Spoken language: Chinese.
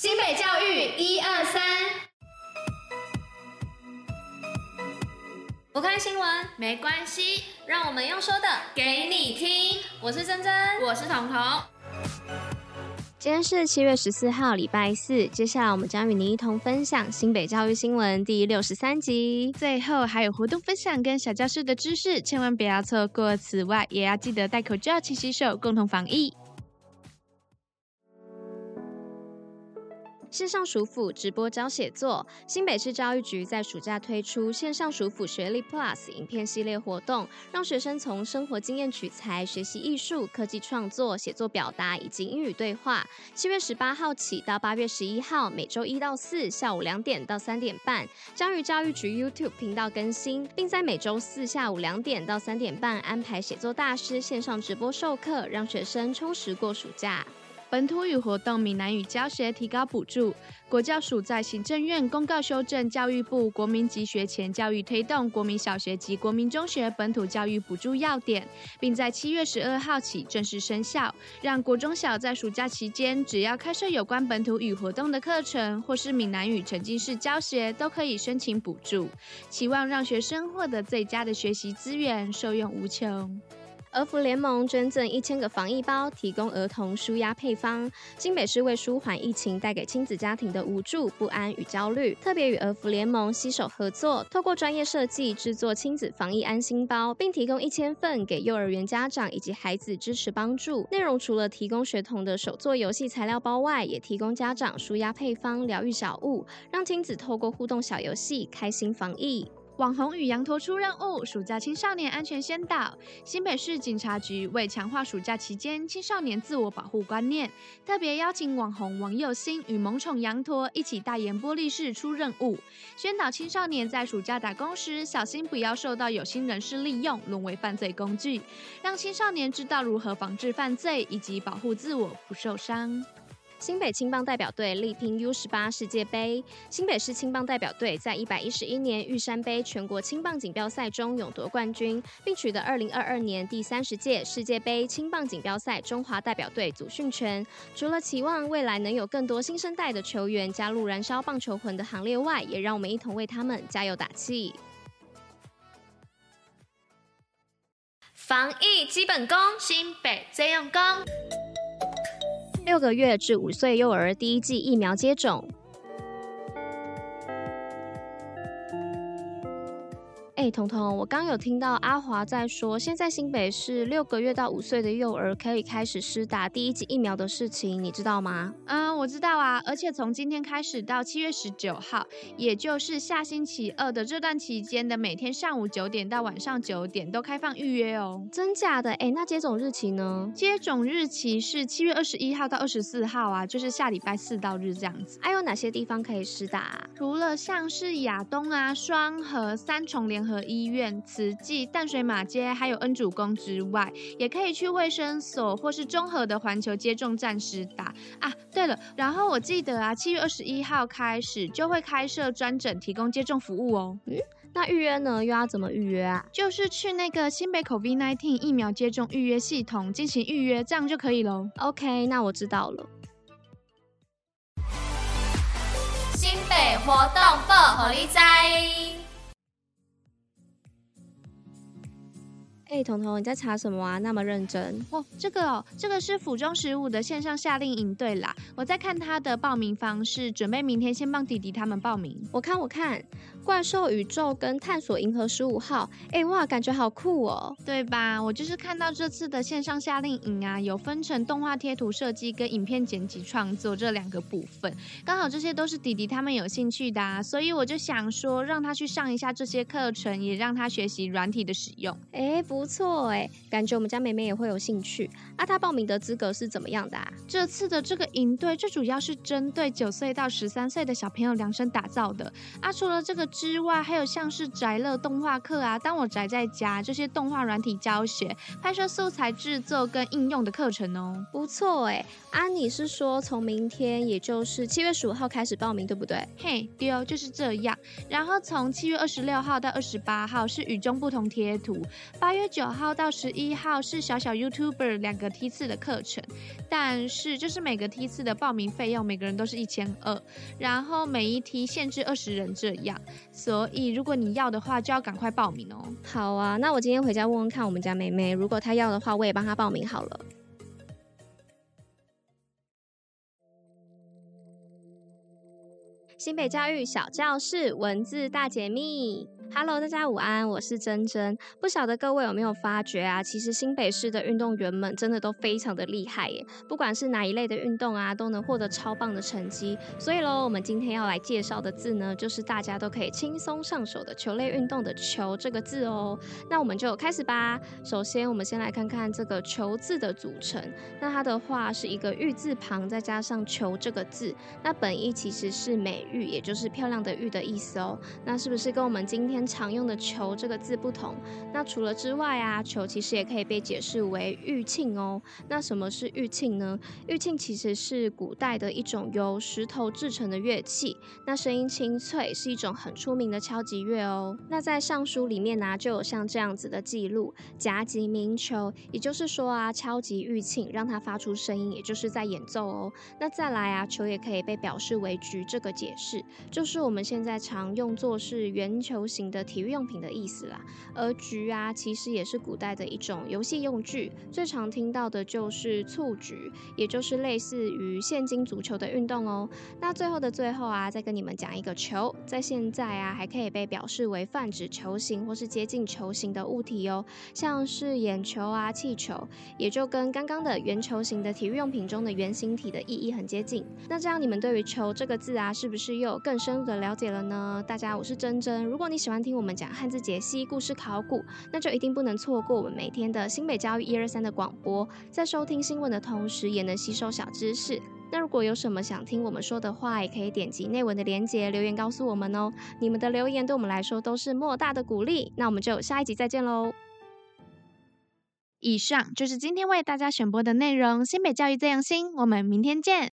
新北教育一二三，不看新闻没关系，让我们用说的给你听。我是珍珍，我是彤彤。今天是七月十四号，礼拜四。接下来我们将与您一同分享新北教育新闻第六十三集，最后还有活动分享跟小教室的知识，千万不要错过。此外，也要记得戴口罩、勤洗手，共同防疫。线上暑辅直播教写作，新北市教育局在暑假推出线上暑辅学历 Plus 影片系列活动，让学生从生活经验取材，学习艺术、科技创作、写作表达以及英语对话。七月十八号起到八月十一号，每周一到四下午两点到三点半，将于教育局 YouTube 频道更新，并在每周四下午两点到三点半安排写作大师线上直播授课，让学生充实过暑假。本土语活动闽南语教学提高补助，国教署在行政院公告修正教育部国民及学前教育推动国民小学及国民中学本土教育补助要点，并在七月十二号起正式生效，让国中小在暑假期间只要开设有关本土语活动的课程或是闽南语沉浸式教学，都可以申请补助，期望让学生获得最佳的学习资源，受用无穷。儿福联盟捐赠一千个防疫包，提供儿童舒压配方。新北市为舒缓疫情带给亲子家庭的无助、不安与焦虑，特别与儿福联盟携手合作，透过专业设计制作亲子防疫安心包，并提供一千份给幼儿园家长以及孩子支持帮助。内容除了提供学童的手作游戏材料包外，也提供家长舒压配方、疗愈小物，让亲子透过互动小游戏开心防疫。网红与羊驼出任务，暑假青少年安全宣导。新北市警察局为强化暑假期间青少年自我保护观念，特别邀请网红王佑兴与萌宠羊驼一起代言玻璃室出任务，宣导青少年在暑假打工时小心不要受到有心人士利用，沦为犯罪工具，让青少年知道如何防治犯罪以及保护自我不受伤。新北青棒代表队力拼 U 十八世界杯。新北市青棒代表队在一百一十一年玉山杯全国青棒锦标赛中勇夺冠军，并取得二零二二年第三十届世界杯青棒锦标赛中华代表队组训权。除了期望未来能有更多新生代的球员加入燃烧棒球魂的行列外，也让我们一同为他们加油打气。防疫基本功，新北最用功。六个月至五岁幼儿第一剂疫苗接种。哎，彤彤，我刚有听到阿华在说，现在新北市六个月到五岁的幼儿可以开始施打第一剂疫苗的事情，你知道吗？嗯，我知道啊，而且从今天开始到七月十九号，也就是下星期二的这段期间的每天上午九点到晚上九点都开放预约哦。真假的？哎，那接种日期呢？接种日期是七月二十一号到二十四号啊，就是下礼拜四到日这样子。还有哪些地方可以施打啊？除了像是亚东啊、双河、三重联合医院、慈济、淡水马街，还有恩主公之外，也可以去卫生所或是中和的环球接种站施打啊。对了，然后我记得啊，七月二十一号开始就会开设专诊提供接种服务哦。嗯，那预约呢？又要怎么预约啊？就是去那个新北 COVID-19 疫苗接种预约系统进行预约，这样就可以喽。OK，那我知道了。新北活动报虎哩知。哎，彤彤，你在查什么啊？那么认真哦，这个哦，这个是府中十五的线上夏令营队啦。我在看他的报名方式，准备明天先帮弟弟他们报名。我看，我看。怪兽宇宙跟探索银河十五号，哎哇，感觉好酷哦，对吧？我就是看到这次的线上夏令营啊，有分成动画贴图设计跟影片剪辑创作这两个部分，刚好这些都是弟弟他们有兴趣的啊，所以我就想说让他去上一下这些课程，也让他学习软体的使用。哎，不错哎，感觉我们家妹妹也会有兴趣。啊，他报名的资格是怎么样的啊？这次的这个营队最主要是针对九岁到十三岁的小朋友量身打造的啊，除了这个。之外，还有像是宅乐动画课啊，当我宅在家这些动画软体教学、拍摄素材制作跟应用的课程哦，不错哎。啊，你是说从明天，也就是七月十五号开始报名，对不对？嘿，对哦，就是这样。然后从七月二十六号到二十八号是与众不同贴图，八月九号到十一号是小小 YouTuber 两个梯次的课程，但是就是每个梯次的报名费用，每个人都是一千二，然后每一梯限制二十人这样，所以如果你要的话，就要赶快报名哦。好啊，那我今天回家问问看我们家妹妹，如果她要的话，我也帮她报名好了。新北教育小教室文字大解密。Hello，大家午安，我是珍珍。不晓得各位有没有发觉啊？其实新北市的运动员们真的都非常的厉害耶，不管是哪一类的运动啊，都能获得超棒的成绩。所以喽，我们今天要来介绍的字呢，就是大家都可以轻松上手的球类运动的“球”这个字哦。那我们就开始吧。首先，我们先来看看这个“球”字的组成。那它的话是一个玉字旁，再加上“球”这个字。那本意其实是美玉，也就是漂亮的玉的意思哦。那是不是跟我们今天常用的“球”这个字不同，那除了之外啊，球其实也可以被解释为玉磬哦。那什么是玉磬呢？玉磬其实是古代的一种由石头制成的乐器，那声音清脆，是一种很出名的敲击乐哦。那在尚书里面呢、就有像这样子的记录：夹击鸣球，也就是说啊，敲击玉磬，让它发出声音，也就是在演奏哦。那再来啊，球也可以被表示为局，这个解释就是我们现在常用作是圆球形的体育用品的意思啦，而局啊，其实也是古代的一种游戏用具，最常听到的就是蹴局，也就是类似于现今足球的运动哦。那最后的最后啊，再跟你们讲一个球，在现在啊，还可以被表示为泛指球形或是接近球形的物体哦，像是眼球啊、气球，也就跟刚刚的圆球形的体育用品中的圆形体的意义很接近。那这样你们对于球这个字啊，是不是又有更深入的了解了呢？大家，我是珍珍，如果你喜欢。听我们讲汉字解析、故事考古，那就一定不能错过我们每天的新北教育一二三的广播。在收听新闻的同时，也能吸收小知识。那如果有什么想听我们说的话，也可以点击内文的链接留言告诉我们哦。你们的留言对我们来说都是莫大的鼓励。那我们就下一集再见喽！以上就是今天为大家选播的内容。新北教育最用心，我们明天见。